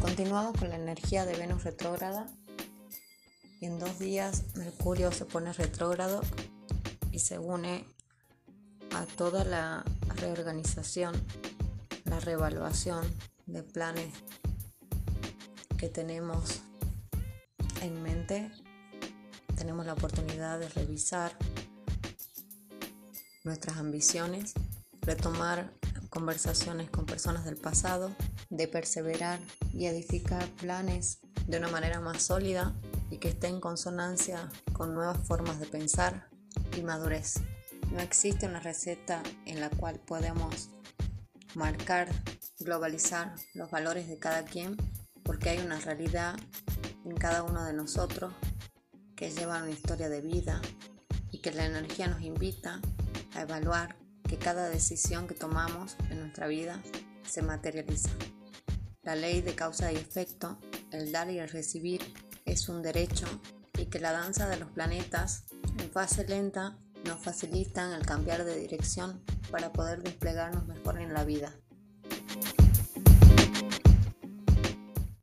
Continuamos con la energía de Venus retrógrada. Y en dos días Mercurio se pone retrógrado y se une a toda la reorganización, la reevaluación de planes que tenemos en mente. Tenemos la oportunidad de revisar nuestras ambiciones, retomar conversaciones con personas del pasado, de perseverar y edificar planes de una manera más sólida y que esté en consonancia con nuevas formas de pensar y madurez. No existe una receta en la cual podemos marcar, globalizar los valores de cada quien, porque hay una realidad en cada uno de nosotros que lleva una historia de vida y que la energía nos invita a evaluar que cada decisión que tomamos en nuestra vida se materializa. La ley de causa y efecto, el dar y el recibir, es un derecho y que la danza de los planetas en fase lenta nos facilitan el cambiar de dirección para poder desplegarnos mejor en la vida.